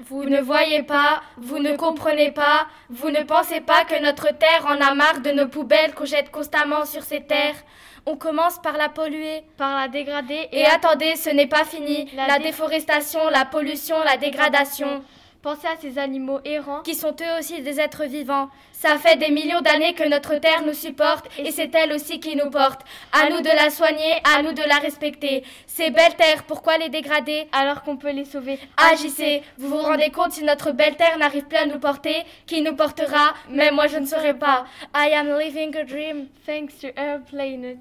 Vous ne voyez pas, vous ne comprenez pas, vous ne pensez pas que notre terre en a marre de nos poubelles qu'on jette constamment sur ces terres. On commence par la polluer, par la dégrader. Et, attendez, ce n'est pas fini. La, déforestation, la pollution, la dégradation. Pensez à ces animaux errants qui sont eux aussi des êtres vivants. Ça fait des millions d'années que notre terre nous supporte et c'est elle aussi qui nous porte. À nous de la soigner, à nous de la respecter. Ces belles terres, pourquoi les dégrader alors qu'on peut les sauver Agissez. Vous vous rendez compte si notre belle terre n'arrive plus à nous porter, qui nous portera? Mais moi je ne saurais pas. I am living a dream thanks to Airplane.